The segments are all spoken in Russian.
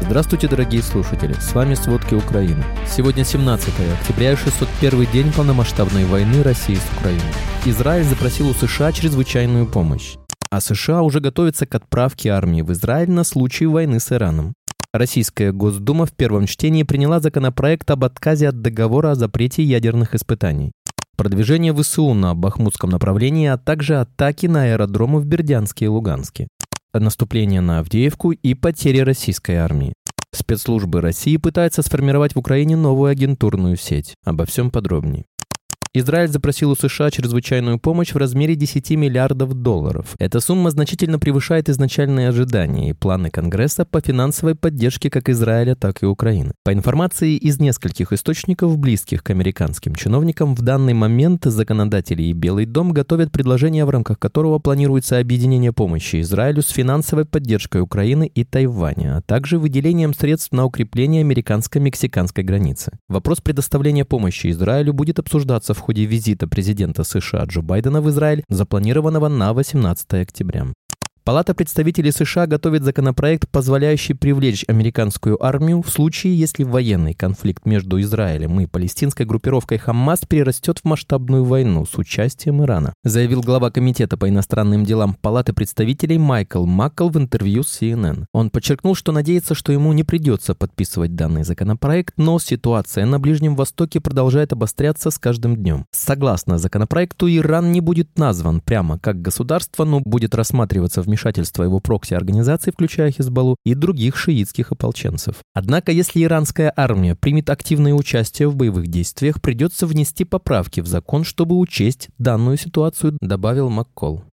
Здравствуйте, дорогие слушатели! С вами «Сводки Украины». Сегодня 17 октября, 601 день полномасштабной войны России с Украиной. Израиль запросил у США чрезвычайную помощь. А США уже готовятся к отправке армии в Израиль на случай войны с Ираном. Российская Госдума в первом чтении приняла законопроект об отказе от договора о запрете ядерных испытаний. Продвижение ВСУ на Бахмутском направлении, а также атаки на аэродромы в Бердянске и Луганске. Наступление на Авдеевку и потери российской армии. Спецслужбы России пытаются сформировать в Украине новую агентурную сеть. Обо всем подробнее. Израиль запросил у США чрезвычайную помощь в размере 10 миллиардов долларов. Эта сумма значительно превышает изначальные ожидания и планы Конгресса по финансовой поддержке как Израиля, так и Украины. По информации из нескольких источников, близких к американским чиновникам, в данный момент законодатели и Белый дом готовят предложение, в рамках которого планируется объединение помощи Израилю с финансовой поддержкой Украины и Тайваня, а также выделением средств на укрепление американско-мексиканской границы. Вопрос предоставления помощи Израилю будет обсуждаться в в ходе визита президента США Джо Байдена в Израиль, запланированного на 18 октября. Палата представителей США готовит законопроект, позволяющий привлечь американскую армию в случае, если военный конфликт между Израилем и палестинской группировкой Хамас перерастет в масштабную войну с участием Ирана, заявил глава Комитета по иностранным делам Палаты представителей Майкл Маккл в интервью с CNN. Он подчеркнул, что надеется, что ему не придется подписывать данный законопроект, но ситуация на Ближнем Востоке продолжает обостряться с каждым днем. Согласно законопроекту, Иран не будет назван прямо как государство, но будет рассматриваться в вмешательства его прокси-организаций, включая Хизбаллу, и других шиитских ополченцев. Однако, если иранская армия примет активное участие в боевых действиях, придется внести поправки в закон, чтобы учесть данную ситуацию, добавил Маккол.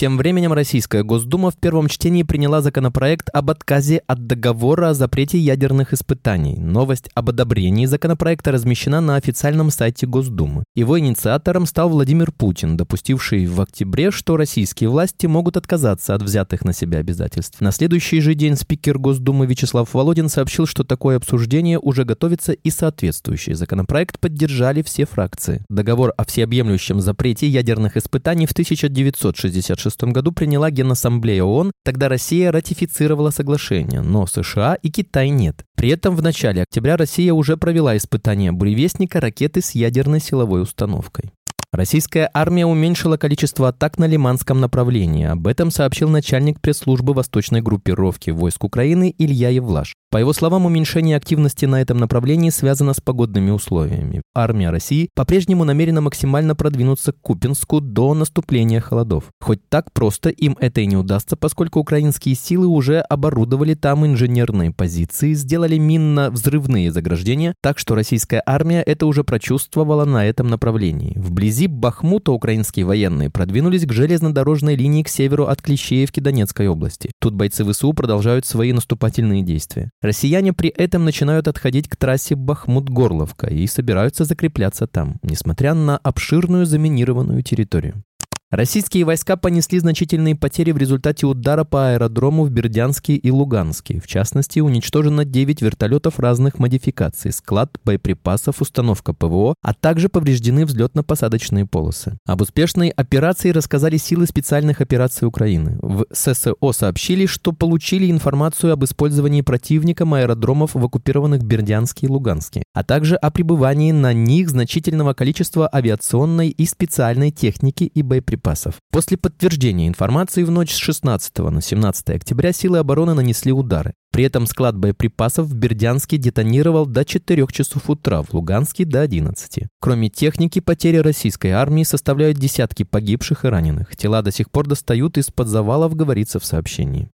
Тем временем Российская Госдума в первом чтении приняла законопроект об отказе от договора о запрете ядерных испытаний. Новость об одобрении законопроекта размещена на официальном сайте Госдумы. Его инициатором стал Владимир Путин, допустивший в октябре, что российские власти могут отказаться от взятых на себя обязательств. На следующий же день спикер Госдумы Вячеслав Володин сообщил, что такое обсуждение уже готовится и соответствующий законопроект поддержали все фракции. Договор о всеобъемлющем запрете ядерных испытаний в 1966 1996 году приняла Генассамблея ООН, тогда Россия ратифицировала соглашение, но США и Китай нет. При этом в начале октября Россия уже провела испытания буревестника ракеты с ядерной силовой установкой. Российская армия уменьшила количество атак на Лиманском направлении. Об этом сообщил начальник пресс-службы восточной группировки войск Украины Илья Евлаш. По его словам, уменьшение активности на этом направлении связано с погодными условиями. Армия России по-прежнему намерена максимально продвинуться к Купинску до наступления холодов. Хоть так просто им это и не удастся, поскольку украинские силы уже оборудовали там инженерные позиции, сделали минно-взрывные заграждения, так что российская армия это уже прочувствовала на этом направлении. Вблизи Бахмута украинские военные продвинулись к железнодорожной линии к северу от Клещеевки Донецкой области. Тут бойцы ВСУ продолжают свои наступательные действия. Россияне при этом начинают отходить к трассе Бахмут-Горловка и собираются закрепляться там, несмотря на обширную заминированную территорию. Российские войска понесли значительные потери в результате удара по аэродрому в Бердянске и Луганске. В частности, уничтожено 9 вертолетов разных модификаций, склад боеприпасов, установка ПВО, а также повреждены взлетно-посадочные полосы. Об успешной операции рассказали силы специальных операций Украины. В ССО сообщили, что получили информацию об использовании противником аэродромов в оккупированных Бердянске и Луганске, а также о пребывании на них значительного количества авиационной и специальной техники и боеприпасов боеприпасов. После подтверждения информации в ночь с 16 на 17 октября силы обороны нанесли удары. При этом склад боеприпасов в Бердянске детонировал до 4 часов утра, в Луганске до 11. Кроме техники, потери российской армии составляют десятки погибших и раненых. Тела до сих пор достают из-под завалов, говорится в сообщении.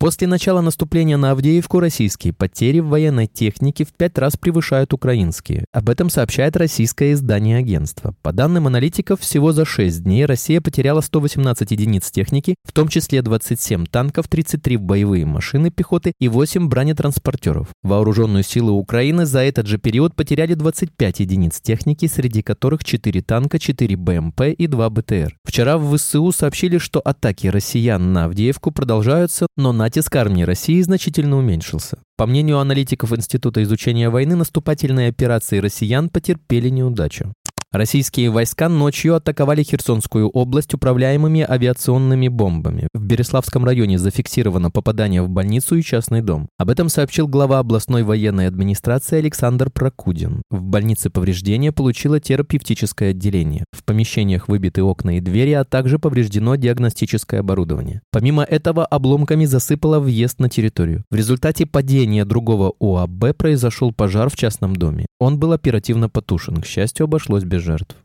После начала наступления на Авдеевку российские потери в военной технике в пять раз превышают украинские. Об этом сообщает российское издание агентства. По данным аналитиков, всего за 6 дней Россия потеряла 118 единиц техники, в том числе 27 танков, 33 боевые машины пехоты и 8 бронетранспортеров. Вооруженную силу Украины за этот же период потеряли 25 единиц техники, среди которых 4 танка, 4 БМП и 2 БТР. Вчера в ВСУ сообщили, что атаки россиян на Авдеевку продолжаются, но на натиск армии России значительно уменьшился. По мнению аналитиков Института изучения войны, наступательные операции россиян потерпели неудачу. Российские войска ночью атаковали Херсонскую область управляемыми авиационными бомбами. В Береславском районе зафиксировано попадание в больницу и частный дом. Об этом сообщил глава областной военной администрации Александр Прокудин. В больнице повреждения получило терапевтическое отделение. В помещениях выбиты окна и двери, а также повреждено диагностическое оборудование. Помимо этого, обломками засыпало въезд на территорию. В результате падения другого УАБ произошел пожар в частном доме. Он был оперативно потушен. К счастью, обошлось без жертв.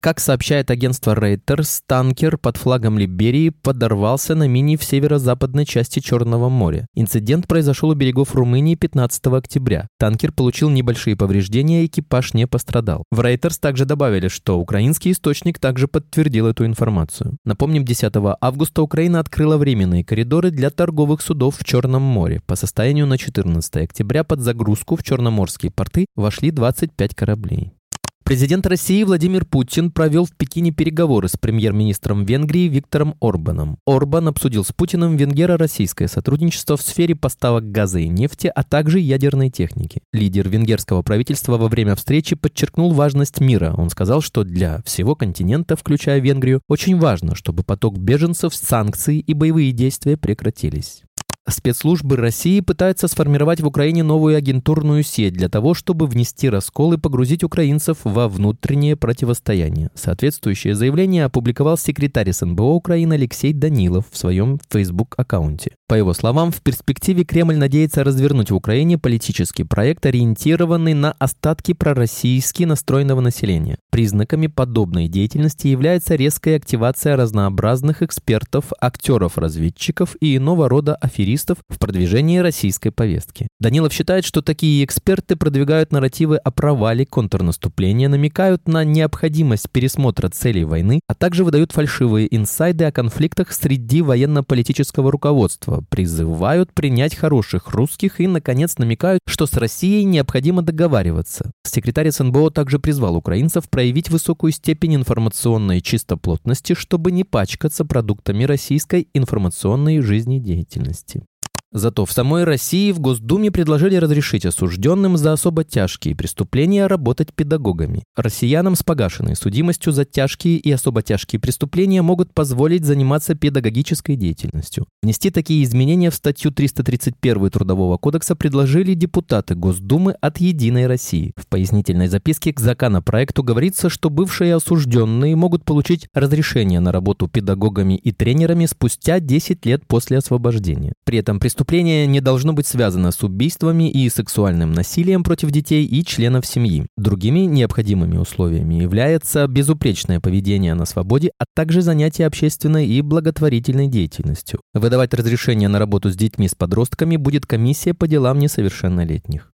Как сообщает агентство Reuters, танкер под флагом Либерии подорвался на мини в северо-западной части Черного моря. Инцидент произошел у берегов Румынии 15 октября. Танкер получил небольшие повреждения, экипаж не пострадал. В Reuters также добавили, что украинский источник также подтвердил эту информацию. Напомним, 10 августа Украина открыла временные коридоры для торговых судов в Черном море. По состоянию на 14 октября под загрузку в черноморские порты вошли 25 кораблей. Президент России Владимир Путин провел в Пекине переговоры с премьер-министром Венгрии Виктором Орбаном. Орбан обсудил с Путиным венгеро-российское сотрудничество в сфере поставок газа и нефти, а также ядерной техники. Лидер венгерского правительства во время встречи подчеркнул важность мира. Он сказал, что для всего континента, включая Венгрию, очень важно, чтобы поток беженцев, санкции и боевые действия прекратились. Спецслужбы России пытаются сформировать в Украине новую агентурную сеть для того, чтобы внести раскол и погрузить украинцев во внутреннее противостояние. Соответствующее заявление опубликовал секретарь СНБО Украины Алексей Данилов в своем Facebook-аккаунте. По его словам, в перспективе Кремль надеется развернуть в Украине политический проект, ориентированный на остатки пророссийски настроенного населения. Признаками подобной деятельности является резкая активация разнообразных экспертов, актеров-разведчиков и иного рода аферистов в продвижении российской повестки. Данилов считает, что такие эксперты продвигают нарративы о провале контрнаступления, намекают на необходимость пересмотра целей войны, а также выдают фальшивые инсайды о конфликтах среди военно-политического руководства, призывают принять хороших русских и, наконец, намекают, что с Россией необходимо договариваться. Секретарь СНБО также призвал украинцев проявить высокую степень информационной чистоплотности, чтобы не пачкаться продуктами российской информационной жизнедеятельности. Зато в самой России в Госдуме предложили разрешить осужденным за особо тяжкие преступления работать педагогами. Россиянам с погашенной судимостью за тяжкие и особо тяжкие преступления могут позволить заниматься педагогической деятельностью. Внести такие изменения в статью 331 Трудового кодекса предложили депутаты Госдумы от «Единой России». В пояснительной записке к законопроекту говорится, что бывшие осужденные могут получить разрешение на работу педагогами и тренерами спустя 10 лет после освобождения. При этом преступление Преступление не должно быть связано с убийствами и сексуальным насилием против детей и членов семьи. Другими необходимыми условиями является безупречное поведение на свободе, а также занятие общественной и благотворительной деятельностью. Выдавать разрешение на работу с детьми с подростками будет комиссия по делам несовершеннолетних.